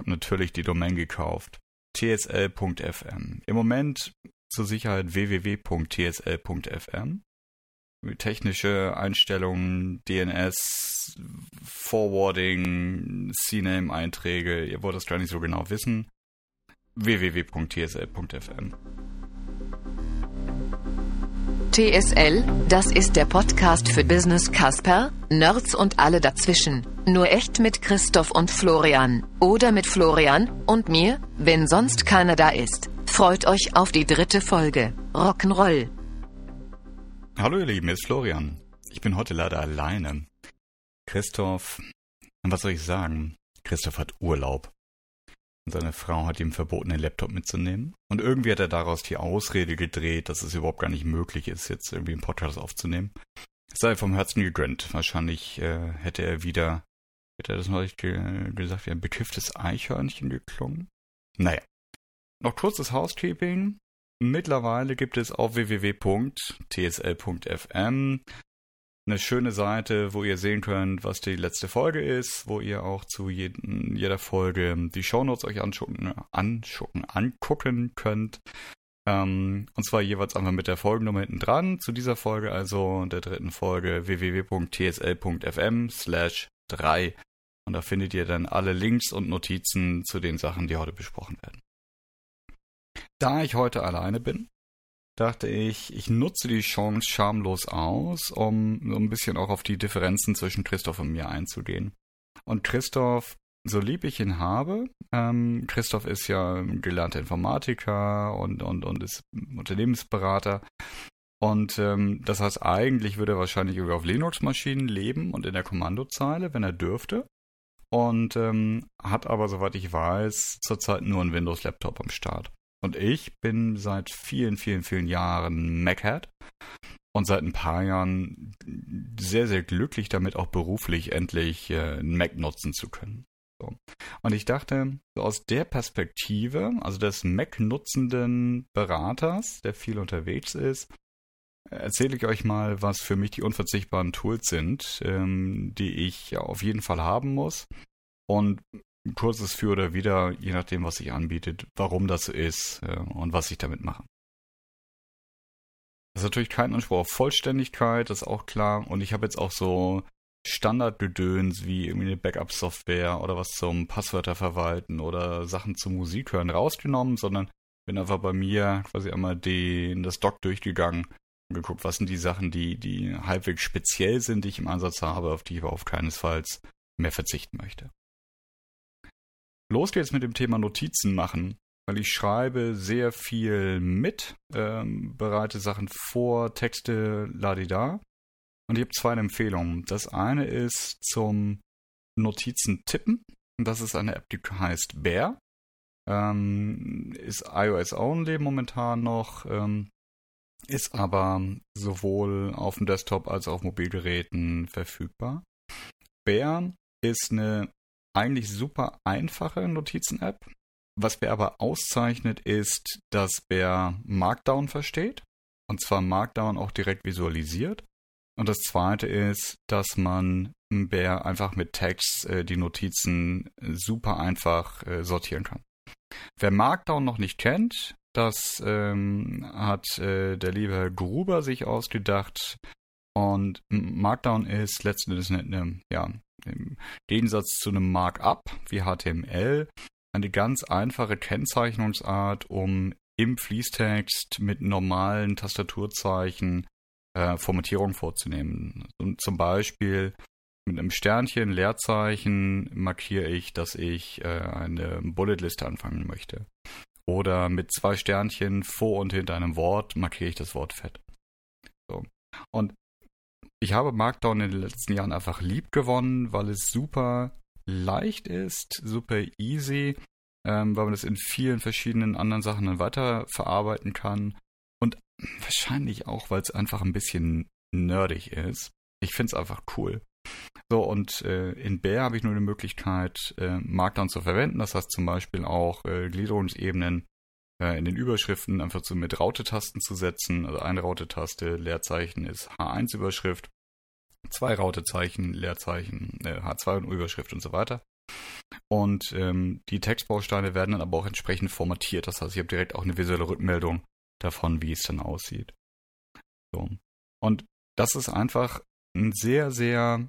habe natürlich die Domain gekauft. tsl.fm. Im Moment zur Sicherheit www.tsl.fm. Technische Einstellungen, DNS, Forwarding, CNAME-Einträge, ihr wollt das gar nicht so genau wissen. www.tsl.fm. TSL, das ist der Podcast für Business Casper, Nerds und alle dazwischen. Nur echt mit Christoph und Florian. Oder mit Florian und mir, wenn sonst keiner da ist. Freut euch auf die dritte Folge. Rock'n'Roll. Hallo ihr Lieben, hier ist Florian. Ich bin heute leider alleine. Christoph, was soll ich sagen? Christoph hat Urlaub. Seine Frau hat ihm verboten, den Laptop mitzunehmen. Und irgendwie hat er daraus die Ausrede gedreht, dass es überhaupt gar nicht möglich ist, jetzt irgendwie einen Podcast aufzunehmen. Es sei vom Herzen gegönnt. Wahrscheinlich äh, hätte er wieder, hätte er das neulich ge gesagt, wie ein bekifftes Eichhörnchen geklungen. Naja. Noch kurzes Housekeeping. Mittlerweile gibt es auf www.tsl.fm eine schöne Seite, wo ihr sehen könnt, was die letzte Folge ist, wo ihr auch zu jeden, jeder Folge die Shownotes euch anschucken, anschucken, angucken könnt. Ähm, und zwar jeweils einfach mit der Folgennummer hinten dran. Zu dieser Folge, also der dritten Folge, www.tsl.fm slash 3. Und da findet ihr dann alle Links und Notizen zu den Sachen, die heute besprochen werden. Da ich heute alleine bin, dachte ich, ich nutze die Chance schamlos aus, um so ein bisschen auch auf die Differenzen zwischen Christoph und mir einzugehen. Und Christoph, so lieb ich ihn habe, ähm, Christoph ist ja gelernter Informatiker und, und, und ist Unternehmensberater. Und ähm, das heißt, eigentlich würde er wahrscheinlich auf Linux-Maschinen leben und in der Kommandozeile, wenn er dürfte. Und ähm, hat aber, soweit ich weiß, zurzeit nur einen Windows-Laptop am Start. Und ich bin seit vielen, vielen, vielen Jahren Machead und seit ein paar Jahren sehr, sehr glücklich damit, auch beruflich endlich äh, einen Mac nutzen zu können. So. Und ich dachte, aus der Perspektive, also des Mac-nutzenden Beraters, der viel unterwegs ist, erzähle ich euch mal, was für mich die unverzichtbaren Tools sind, ähm, die ich auf jeden Fall haben muss und kurzes Für oder Wider, je nachdem, was sich anbietet, warum das so ist äh, und was ich damit mache. Das ist natürlich kein Anspruch auf Vollständigkeit, das ist auch klar. Und ich habe jetzt auch so Standardgedöns wie irgendwie eine Backup-Software oder was zum Passwörter verwalten oder Sachen zum Musik hören rausgenommen, sondern bin einfach bei mir quasi einmal den, das Doc durchgegangen und geguckt, was sind die Sachen, die, die halbwegs speziell sind, die ich im Einsatz habe, auf die ich aber auf keinesfalls mehr verzichten möchte. Los geht's mit dem Thema Notizen machen, weil ich schreibe sehr viel mit, ähm, bereite Sachen vor, Texte, ladida. Und ich habe zwei Empfehlungen. Das eine ist zum Notizen tippen. Das ist eine App, die heißt Bear. Ähm, ist iOS only momentan noch, ähm, ist aber sowohl auf dem Desktop als auch auf Mobilgeräten verfügbar. Bear ist eine eigentlich super einfache Notizen-App. Was Bear aber auszeichnet, ist, dass Bear Markdown versteht. Und zwar Markdown auch direkt visualisiert. Und das zweite ist, dass man Bear einfach mit Text äh, die Notizen super einfach äh, sortieren kann. Wer Markdown noch nicht kennt, das ähm, hat äh, der liebe Herr Gruber sich ausgedacht. Und Markdown ist letzten Endes eine, ja, im Gegensatz zu einem Markup wie HTML eine ganz einfache Kennzeichnungsart, um im Fließtext mit normalen Tastaturzeichen äh, Formatierung vorzunehmen. Und zum Beispiel mit einem Sternchen, Leerzeichen markiere ich, dass ich äh, eine Bulletliste anfangen möchte. Oder mit zwei Sternchen vor und hinter einem Wort markiere ich das Wort fett. So. Und ich habe Markdown in den letzten Jahren einfach lieb gewonnen, weil es super leicht ist, super easy, ähm, weil man das in vielen verschiedenen anderen Sachen dann weiter verarbeiten kann. Und wahrscheinlich auch, weil es einfach ein bisschen nerdig ist. Ich finde es einfach cool. So, und äh, in Bear habe ich nur die Möglichkeit, äh, Markdown zu verwenden. Das heißt zum Beispiel auch äh, Gliederungsebenen äh, in den Überschriften einfach so mit Raute-Tasten zu setzen. Also eine Raute-Taste, Leerzeichen ist H1-Überschrift, zwei Rautezeichen, Leerzeichen, äh, H2 und Überschrift und so weiter. Und ähm, die Textbausteine werden dann aber auch entsprechend formatiert. Das heißt, ich habe direkt auch eine visuelle Rückmeldung davon, wie es dann aussieht. So. Und das ist einfach ein sehr, sehr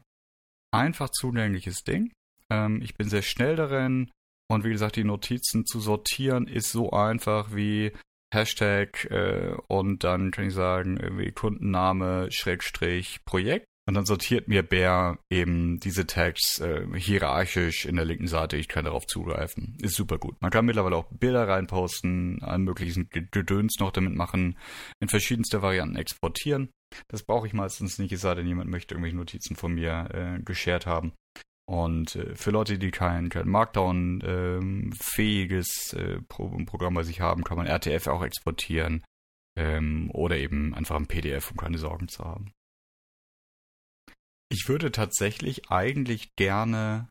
einfach zugängliches Ding. Ähm, ich bin sehr schnell darin. Und wie gesagt, die Notizen zu sortieren ist so einfach wie Hashtag äh, und dann kann ich sagen, irgendwie Kundenname, Schrägstrich, Projekt. Und dann sortiert mir Bär eben diese Tags äh, hierarchisch in der linken Seite. Ich kann darauf zugreifen. Ist super gut. Man kann mittlerweile auch Bilder reinposten, allen möglichen Gedöns noch damit machen, in verschiedenste Varianten exportieren. Das brauche ich meistens nicht, es sei denn, jemand möchte irgendwelche Notizen von mir äh, geshared haben. Und äh, für Leute, die kein, kein Markdown-fähiges ähm, äh, Pro Programm bei sich haben, kann man RTF auch exportieren ähm, oder eben einfach ein PDF, um keine Sorgen zu haben. Ich würde tatsächlich eigentlich gerne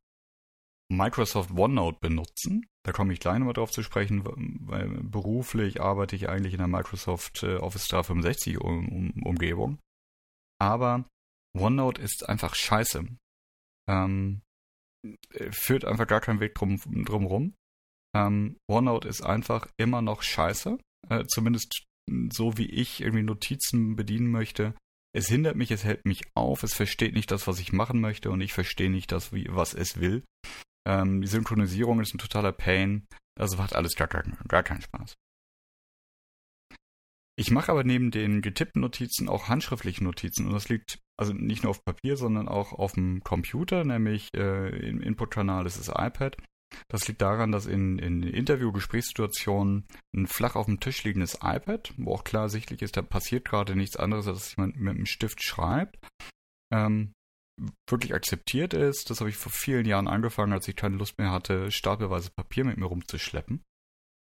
Microsoft OneNote benutzen. Da komme ich gleich nochmal drauf zu sprechen, weil beruflich arbeite ich eigentlich in der Microsoft äh, Office 365 Umgebung. Aber OneNote ist einfach scheiße. Ähm, führt einfach gar keinen Weg drum, drum rum. Ähm, OneNote ist einfach immer noch scheiße. Äh, zumindest so wie ich irgendwie Notizen bedienen möchte. Es hindert mich, es hält mich auf, es versteht nicht das, was ich machen möchte und ich verstehe nicht das, wie, was es will. Ähm, die Synchronisierung ist ein totaler Pain. Also macht alles gar, gar, gar keinen Spaß. Ich mache aber neben den getippten Notizen auch handschriftliche Notizen und das liegt also nicht nur auf Papier, sondern auch auf dem Computer, nämlich äh, im Inputkanal ist das iPad. Das liegt daran, dass in, in Interview-Gesprächssituationen ein flach auf dem Tisch liegendes iPad, wo auch klar sichtlich ist, da passiert gerade nichts anderes, als dass jemand mit einem Stift schreibt, ähm, wirklich akzeptiert ist. Das habe ich vor vielen Jahren angefangen, als ich keine Lust mehr hatte, stapelweise Papier mit mir rumzuschleppen.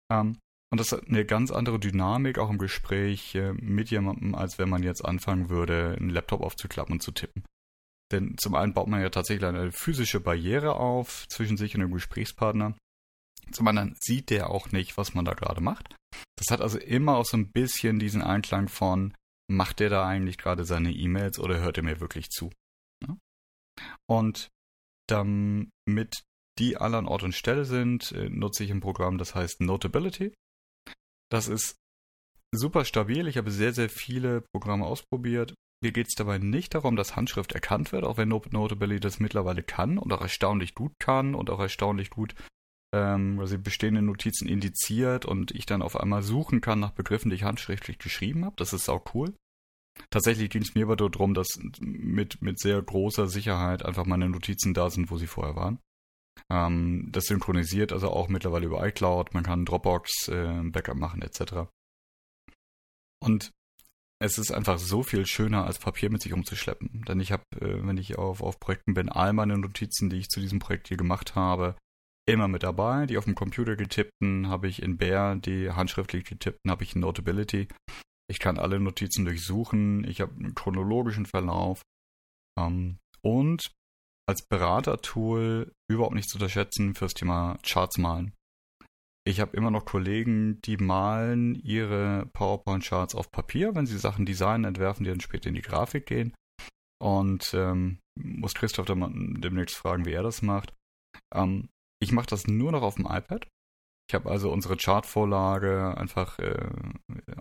Ähm, und das hat eine ganz andere Dynamik auch im Gespräch äh, mit jemandem, als wenn man jetzt anfangen würde, einen Laptop aufzuklappen und zu tippen. Denn zum einen baut man ja tatsächlich eine physische Barriere auf zwischen sich und dem Gesprächspartner. Zum anderen sieht der auch nicht, was man da gerade macht. Das hat also immer auch so ein bisschen diesen Einklang von, macht der da eigentlich gerade seine E-Mails oder hört er mir wirklich zu? Ja? Und damit die alle an Ort und Stelle sind, äh, nutze ich ein Programm, das heißt Notability. Das ist super stabil. Ich habe sehr, sehr viele Programme ausprobiert. Mir geht es dabei nicht darum, dass Handschrift erkannt wird, auch wenn Notability das mittlerweile kann und auch erstaunlich gut kann und auch erstaunlich gut ähm, also bestehende Notizen indiziert und ich dann auf einmal suchen kann nach Begriffen, die ich handschriftlich geschrieben habe. Das ist auch cool. Tatsächlich ging es mir aber darum, dass mit, mit sehr großer Sicherheit einfach meine Notizen da sind, wo sie vorher waren. Ähm, das synchronisiert also auch mittlerweile über iCloud. Man kann Dropbox äh, Backup machen etc. Und es ist einfach so viel schöner, als Papier mit sich umzuschleppen. Denn ich habe, äh, wenn ich auf, auf Projekten bin, all meine Notizen, die ich zu diesem Projekt hier gemacht habe, immer mit dabei. Die auf dem Computer getippten habe ich in Bear, die handschriftlich getippten habe ich in Notability. Ich kann alle Notizen durchsuchen. Ich habe einen chronologischen Verlauf. Ähm, und als Beratertool überhaupt nicht zu unterschätzen fürs Thema Charts malen. Ich habe immer noch Kollegen, die malen ihre PowerPoint-Charts auf Papier, wenn sie Sachen designen, entwerfen, die dann später in die Grafik gehen. Und ähm, muss Christoph dann demnächst fragen, wie er das macht. Ähm, ich mache das nur noch auf dem iPad. Ich habe also unsere Chartvorlage einfach äh,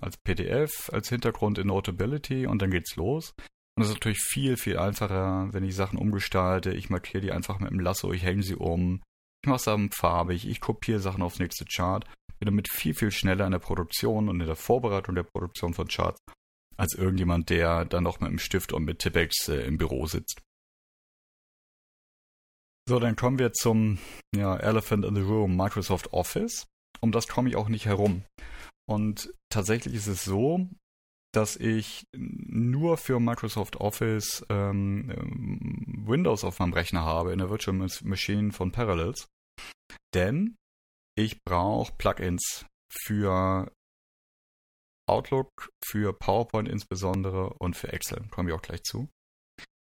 als PDF, als Hintergrund in Notability und dann geht's los. Und das ist natürlich viel, viel einfacher, wenn ich Sachen umgestalte. Ich markiere die einfach mit dem Lasso, ich hänge sie um. Ich mache es dann farbig, ich kopiere Sachen aufs nächste Chart. Bin damit viel, viel schneller in der Produktion und in der Vorbereitung der Produktion von Charts als irgendjemand, der dann noch mit einem Stift und mit Tippex äh, im Büro sitzt. So, dann kommen wir zum ja, Elephant in the Room, Microsoft Office. Um das komme ich auch nicht herum. Und tatsächlich ist es so, dass ich nur für Microsoft Office ähm, Windows auf meinem Rechner habe, in der Virtual Machine von Parallels. Denn ich brauche Plugins für Outlook, für PowerPoint insbesondere und für Excel. Kommen wir auch gleich zu.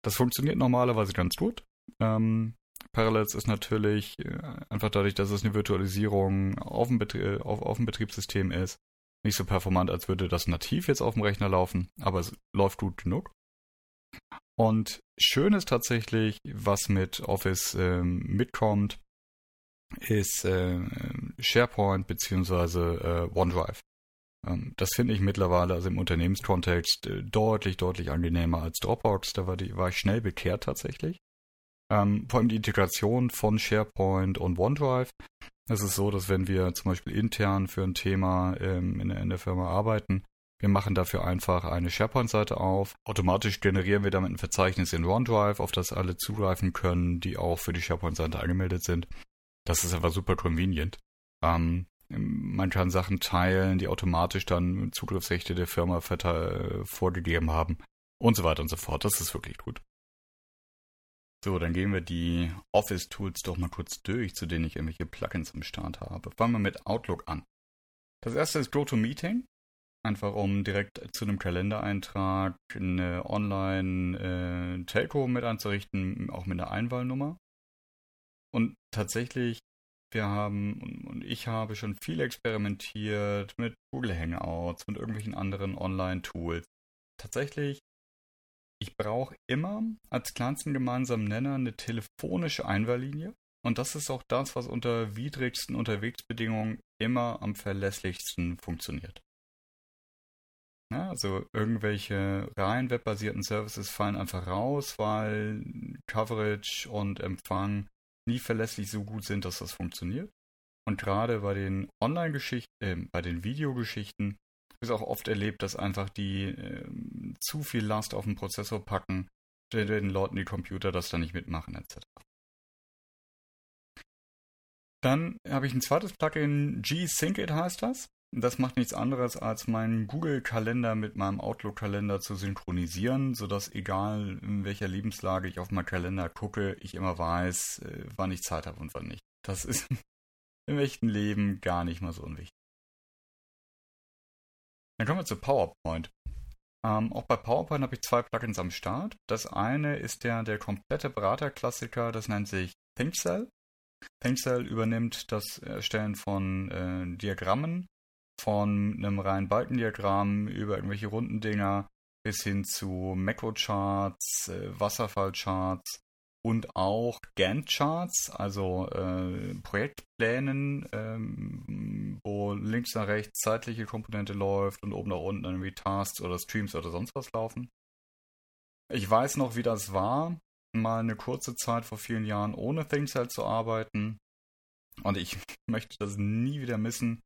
Das funktioniert normalerweise ganz gut. Ähm, Parallels ist natürlich äh, einfach dadurch, dass es eine Virtualisierung auf dem, Betrie auf, auf dem Betriebssystem ist, nicht so performant, als würde das nativ jetzt auf dem Rechner laufen, aber es läuft gut genug. Und schön ist tatsächlich, was mit Office ähm, mitkommt. ist äh, SharePoint beziehungsweise äh, OneDrive. Ähm, das finde ich mittlerweile, also im Unternehmenskontext, äh, deutlich, deutlich angenehmer als Dropbox. Da war, die, war ich schnell bekehrt tatsächlich. Ähm, vor allem die Integration von SharePoint und OneDrive. Es ist so, dass wenn wir zum Beispiel intern für ein Thema ähm, in, in der Firma arbeiten, wir machen dafür einfach eine SharePoint-Seite auf. Automatisch generieren wir damit ein Verzeichnis in OneDrive, auf das alle zugreifen können, die auch für die SharePoint-Seite angemeldet sind. Das ist einfach super convenient. Ähm, man kann Sachen teilen, die automatisch dann Zugriffsrechte der Firma vorgegeben haben und so weiter und so fort. Das ist wirklich gut. So, dann gehen wir die Office-Tools doch mal kurz durch, zu denen ich irgendwelche Plugins am Start habe. Fangen wir mit Outlook an. Das erste ist GoToMeeting. Einfach um direkt zu einem Kalendereintrag eine Online-Telco äh, mit anzurichten, auch mit einer Einwahlnummer. Und tatsächlich wir haben und ich habe schon viel experimentiert mit Google Hangouts, mit irgendwelchen anderen Online-Tools. Tatsächlich, ich brauche immer als kleinsten gemeinsamen Nenner eine telefonische Einwahllinie. Und das ist auch das, was unter widrigsten Unterwegsbedingungen immer am verlässlichsten funktioniert. Ja, also irgendwelche rein webbasierten Services fallen einfach raus, weil Coverage und Empfang nie verlässlich so gut sind, dass das funktioniert. Und gerade bei den Online-Geschichten, äh, bei den Videogeschichten ist auch oft erlebt, dass einfach die äh, zu viel Last auf den Prozessor packen, den Leuten die Computer das dann nicht mitmachen etc. Dann habe ich ein zweites Plugin, G-Sync It heißt das. Das macht nichts anderes, als meinen Google-Kalender mit meinem Outlook-Kalender zu synchronisieren, sodass egal in welcher Lebenslage ich auf meinen Kalender gucke, ich immer weiß, äh, wann ich Zeit habe und wann nicht. Das ist im echten Leben gar nicht mal so unwichtig. Dann kommen wir zu PowerPoint. Ähm, auch bei PowerPoint habe ich zwei Plugins am Start. Das eine ist der, der komplette Beraterklassiker, das nennt sich ThinkCell. ThinkCell übernimmt das Erstellen von äh, Diagrammen von einem reinen Balkendiagramm über irgendwelche runden Dinger bis hin zu Macro-Charts, äh, Wasserfall-Charts und auch Gantt-Charts, also äh, Projektplänen, ähm, wo links nach rechts zeitliche Komponente läuft und oben nach unten irgendwie Tasks oder Streams oder sonst was laufen. Ich weiß noch, wie das war, mal eine kurze Zeit vor vielen Jahren ohne ThinkCell zu arbeiten. Und ich möchte das nie wieder missen.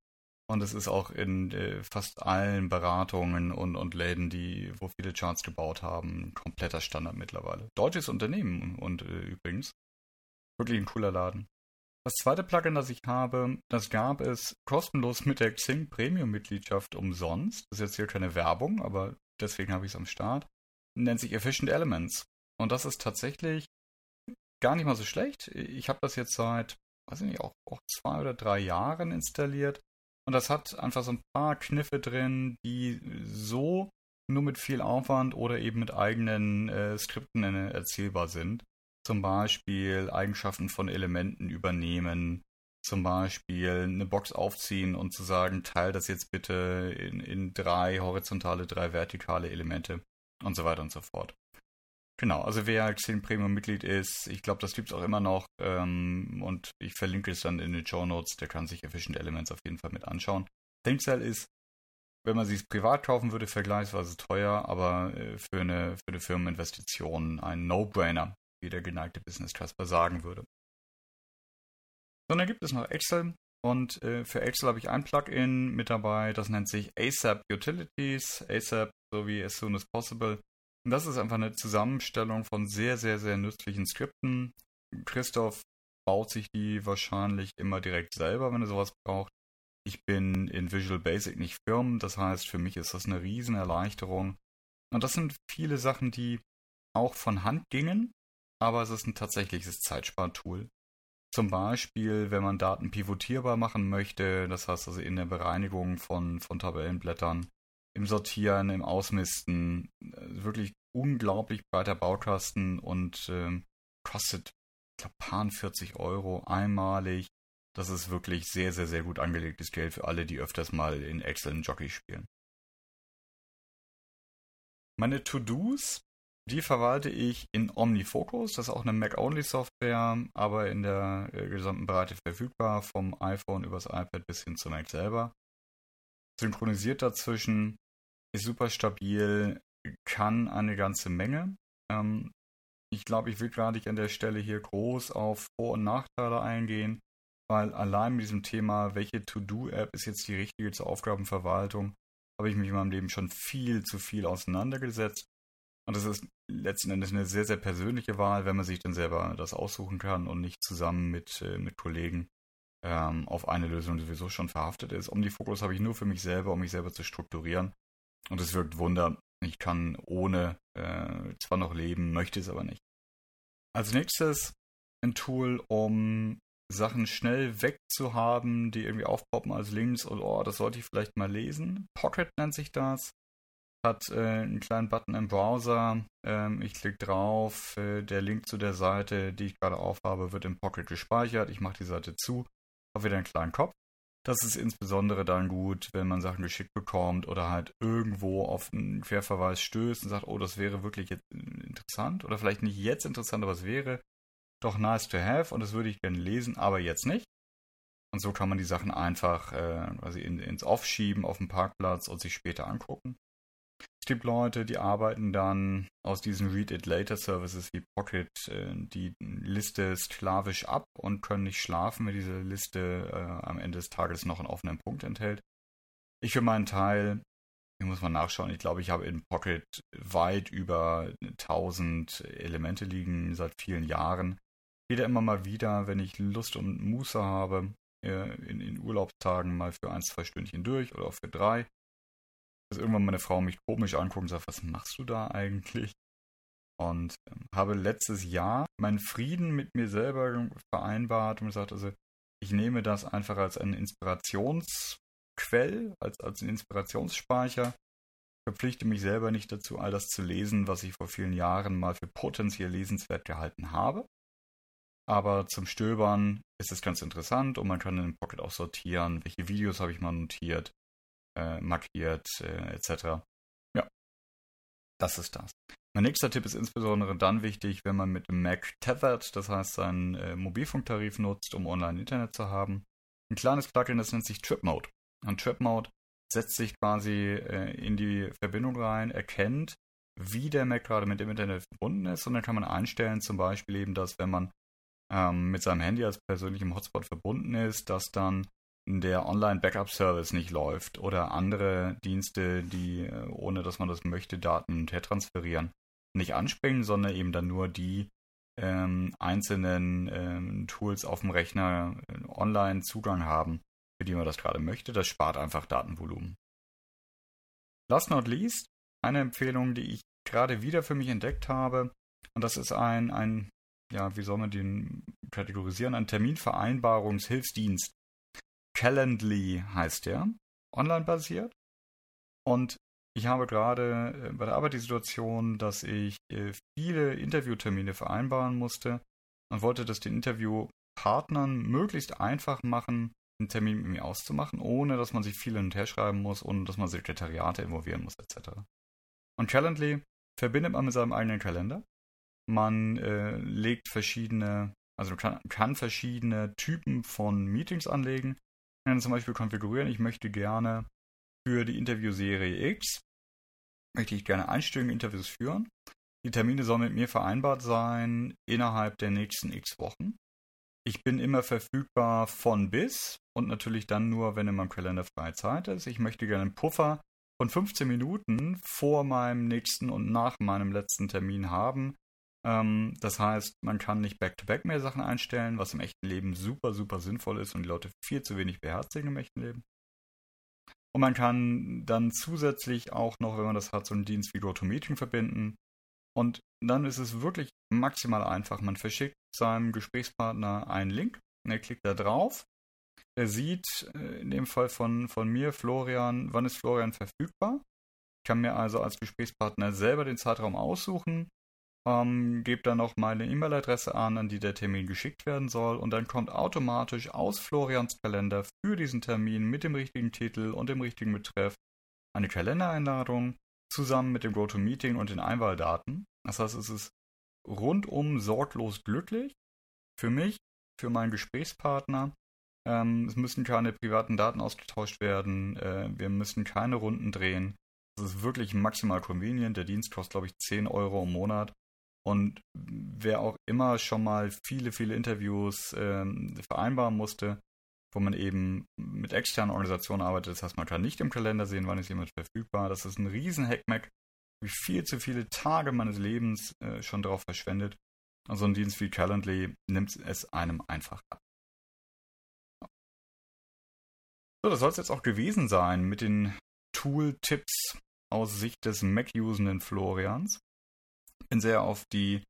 Und es ist auch in äh, fast allen Beratungen und, und Läden, die, wo viele Charts gebaut haben, kompletter Standard mittlerweile. Deutsches Unternehmen und äh, übrigens. Wirklich ein cooler Laden. Das zweite Plugin, das ich habe, das gab es kostenlos mit der Xing Premium-Mitgliedschaft umsonst. Das ist jetzt hier keine Werbung, aber deswegen habe ich es am Start. Nennt sich Efficient Elements. Und das ist tatsächlich gar nicht mal so schlecht. Ich habe das jetzt seit, weiß ich nicht, auch, auch zwei oder drei Jahren installiert und das hat einfach so ein paar Kniffe drin, die so nur mit viel Aufwand oder eben mit eigenen äh, Skripten äh, erzielbar sind. Zum Beispiel Eigenschaften von Elementen übernehmen, zum Beispiel eine Box aufziehen und zu sagen, teile das jetzt bitte in, in drei horizontale, drei vertikale Elemente und so weiter und so fort. Genau, also wer Xing Premium Mitglied ist, ich glaube, das gibt es auch immer noch ähm, und ich verlinke es dann in den Show Notes, der kann sich Efficient Elements auf jeden Fall mit anschauen. ThinkCell ist, wenn man es privat kaufen würde, vergleichsweise teuer, aber äh, für, eine, für eine Firmeninvestition ein No-Brainer, wie der geneigte Business Casper sagen würde. Dann gibt es noch Excel und äh, für Excel habe ich ein Plugin mit dabei, das nennt sich ASAP Utilities, ASAP sowie as soon as possible. Und das ist einfach eine Zusammenstellung von sehr, sehr, sehr nützlichen Skripten. Christoph baut sich die wahrscheinlich immer direkt selber, wenn er sowas braucht. Ich bin in Visual Basic nicht firm, das heißt, für mich ist das eine Riesenerleichterung. Und das sind viele Sachen, die auch von Hand gingen, aber es ist ein tatsächliches Zeitspartool. Zum Beispiel, wenn man Daten pivotierbar machen möchte, das heißt also in der Bereinigung von, von Tabellenblättern, im Sortieren, im Ausmisten. Äh, wirklich unglaublich breiter Baukasten und ähm, kostet, ich glaube, paar 40 Euro einmalig. Das ist wirklich sehr, sehr, sehr gut angelegtes Geld für alle, die öfters mal in Excel und Jockey spielen. Meine To-Dos Die verwalte ich in OmniFocus. Das ist auch eine Mac-Only-Software, aber in der äh, gesamten Breite verfügbar, vom iPhone übers iPad bis hin zum Mac selber. Synchronisiert dazwischen, super stabil, kann eine ganze Menge. Ähm, ich glaube, ich will gerade nicht an der Stelle hier groß auf Vor- und Nachteile eingehen, weil allein mit diesem Thema, welche To-Do-App ist jetzt die richtige zur Aufgabenverwaltung, habe ich mich in meinem Leben schon viel zu viel auseinandergesetzt. Und das ist letzten Endes eine sehr, sehr persönliche Wahl, wenn man sich dann selber das aussuchen kann und nicht zusammen mit, äh, mit Kollegen ähm, auf eine Lösung sowieso schon verhaftet ist. OmniFocus habe ich nur für mich selber, um mich selber zu strukturieren. Und es wirkt Wunder. Ich kann ohne äh, zwar noch leben, möchte es aber nicht. Als nächstes ein Tool, um Sachen schnell wegzuhaben, die irgendwie aufpoppen als Links und oh, das sollte ich vielleicht mal lesen. Pocket nennt sich das hat äh, einen kleinen Button im Browser. Ähm, ich klicke drauf. Äh, der Link zu der Seite, die ich gerade aufhabe, wird im Pocket gespeichert. Ich mache die Seite zu. Habe wieder einen kleinen Kopf. Das ist insbesondere dann gut, wenn man Sachen geschickt bekommt oder halt irgendwo auf einen Querverweis stößt und sagt, oh, das wäre wirklich jetzt interessant oder vielleicht nicht jetzt interessant, aber es wäre doch nice to have und das würde ich gerne lesen, aber jetzt nicht. Und so kann man die Sachen einfach äh, quasi in, ins Off schieben auf dem Parkplatz und sich später angucken. Es gibt Leute, die arbeiten dann aus diesen Read-It-Later-Services wie Pocket äh, die Liste sklavisch ab und können nicht schlafen, wenn diese Liste äh, am Ende des Tages noch einen offenen Punkt enthält. Ich für meinen Teil, hier muss man nachschauen, ich glaube, ich habe in Pocket weit über 1000 Elemente liegen seit vielen Jahren. Wieder immer mal wieder, wenn ich Lust und Muße habe, äh, in, in Urlaubstagen mal für ein, zwei Stündchen durch oder auch für drei dass irgendwann meine Frau mich komisch anguckt und sagt, was machst du da eigentlich? Und ähm, habe letztes Jahr meinen Frieden mit mir selber vereinbart und gesagt, also ich nehme das einfach als einen Inspirationsquell, als, als einen Inspirationsspeicher, verpflichte mich selber nicht dazu, all das zu lesen, was ich vor vielen Jahren mal für potenziell lesenswert gehalten habe. Aber zum Stöbern ist es ganz interessant und man kann in den Pocket auch sortieren, welche Videos habe ich mal notiert, äh, markiert äh, etc. Ja, das ist das. Mein nächster Tipp ist insbesondere dann wichtig, wenn man mit dem Mac tethered, das heißt seinen äh, Mobilfunktarif nutzt, um Online-Internet zu haben. Ein kleines Plugin, das nennt sich Trip Mode. Und Trip Mode setzt sich quasi äh, in die Verbindung rein, erkennt, wie der Mac gerade mit dem Internet verbunden ist und dann kann man einstellen, zum Beispiel eben, dass wenn man ähm, mit seinem Handy als persönlichem Hotspot verbunden ist, dass dann der Online-Backup-Service nicht läuft oder andere Dienste, die, äh, ohne dass man das möchte, Daten transferieren, nicht anspringen, sondern eben dann nur die ähm, einzelnen ähm, Tools auf dem Rechner äh, online Zugang haben, für die man das gerade möchte. Das spart einfach Datenvolumen. Last not least, eine Empfehlung, die ich gerade wieder für mich entdeckt habe, und das ist ein, ein ja, wie soll man den kategorisieren, ein Terminvereinbarungshilfsdienst. Calendly heißt der, online basiert. Und ich habe gerade äh, bei der Arbeit die Situation, dass ich äh, viele Interviewtermine vereinbaren musste und wollte das den Interviewpartnern möglichst einfach machen, einen Termin mit mir auszumachen, ohne dass man sich viel hin und her schreiben muss, ohne dass man Sekretariate involvieren muss, etc. Und Calendly verbindet man mit seinem eigenen Kalender. Man äh, legt verschiedene, also kann, kann verschiedene Typen von Meetings anlegen kann zum Beispiel konfigurieren, ich möchte gerne für die Interviewserie X, möchte ich gerne einstündige Interviews führen. Die Termine sollen mit mir vereinbart sein innerhalb der nächsten X Wochen. Ich bin immer verfügbar von bis und natürlich dann nur, wenn in meinem Kalender freie Zeit ist. Ich möchte gerne einen Puffer von 15 Minuten vor meinem nächsten und nach meinem letzten Termin haben, ähm, das heißt, man kann nicht back-to-back -back mehr Sachen einstellen, was im echten Leben super, super sinnvoll ist und die Leute viel zu wenig beherzigen im echten Leben. Und man kann dann zusätzlich auch noch, wenn man das hat, so einen Dienst wie GoToMeeting verbinden. Und dann ist es wirklich maximal einfach. Man verschickt seinem Gesprächspartner einen Link und er klickt da drauf. Er sieht äh, in dem Fall von, von mir, Florian, wann ist Florian verfügbar. Ich kann mir also als Gesprächspartner selber den Zeitraum aussuchen ähm, gebe dann noch meine E-Mail-Adresse an, an die der Termin geschickt werden soll und dann kommt automatisch aus Florians Kalender für diesen Termin mit dem richtigen Titel und dem richtigen Betreff eine Kalendereinladung zusammen mit dem GoToMeeting und den Einwahldaten Das heißt, es ist rundum sorglos glücklich. Für mich, für meinen Gesprächspartner. Ähm, es müssen keine privaten Daten ausgetauscht werden. Äh, wir müssen keine Runden drehen. Es ist wirklich maximal convenient. Der Dienst kostet, glaube ich, 10 Euro im Monat. Und wer auch immer schon mal viele, viele Interviews ähm, vereinbaren musste, wo man eben mit externen Organisationen arbeitet, das heißt, man kann nicht im Kalender sehen, wann ist jemand verfügbar. Das ist ein riesen Hackmack, wie viel zu viele Tage meines Lebens äh, schon darauf verschwendet. Und so ein Dienst wie Calendly nimmt es einem einfach ab. So, das soll es jetzt auch gewesen sein mit den Tool-Tipps aus Sicht des Mac-usenden Florians. Bin sehr auf die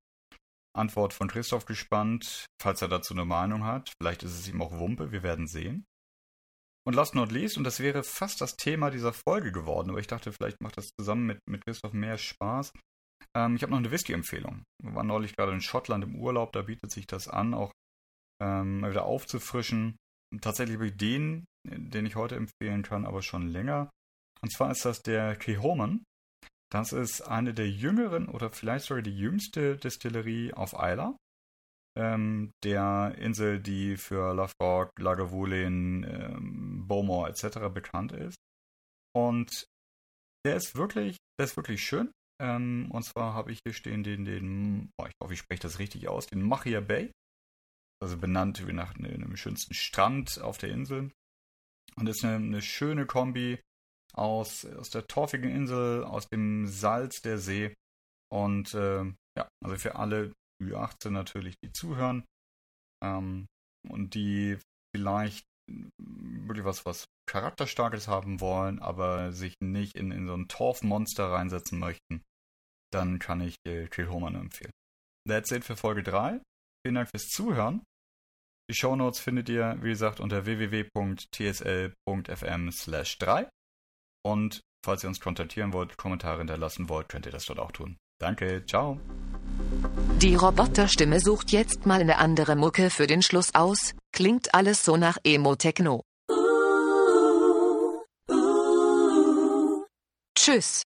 Antwort von Christoph gespannt, falls er dazu eine Meinung hat. Vielleicht ist es ihm auch Wumpe, wir werden sehen. Und last not least, und das wäre fast das Thema dieser Folge geworden, aber ich dachte, vielleicht macht das zusammen mit, mit Christoph mehr Spaß. Ähm, ich habe noch eine Whisky-Empfehlung. Wir waren neulich gerade in Schottland im Urlaub, da bietet sich das an, auch ähm, mal wieder aufzufrischen. Tatsächlich habe ich den, den ich heute empfehlen kann, aber schon länger. Und zwar ist das der Kehoman. Das ist eine der jüngeren oder vielleicht sogar die jüngste Distillerie auf Isla. Ähm, der Insel, die für Loverock, Lagavulin, ähm, Bowmore etc. bekannt ist. Und der ist wirklich, der ist wirklich schön. Ähm, und zwar habe ich hier stehen den, den, oh, ich hoffe, ich spreche das richtig aus, den Machia Bay. Also benannt wie nach einem schönsten Strand auf der Insel. Und das ist eine, eine schöne Kombi aus, aus der torfigen Insel, aus dem Salz der See. Und äh, ja, also für alle Ü18 natürlich, die zuhören ähm, und die vielleicht wirklich was, was Charakterstarkes haben wollen, aber sich nicht in, in so ein Torfmonster reinsetzen möchten, dann kann ich äh, Kilhoman empfehlen. That's it für Folge 3. Vielen Dank fürs Zuhören. Die Shownotes findet ihr, wie gesagt, unter www.tsl.fm slash 3. Und falls ihr uns kontaktieren wollt, Kommentare hinterlassen wollt, könnt ihr das dort auch tun. Danke, ciao. Die Roboterstimme sucht jetzt mal eine andere Mucke für den Schluss aus. Klingt alles so nach Emo-Techno. Tschüss.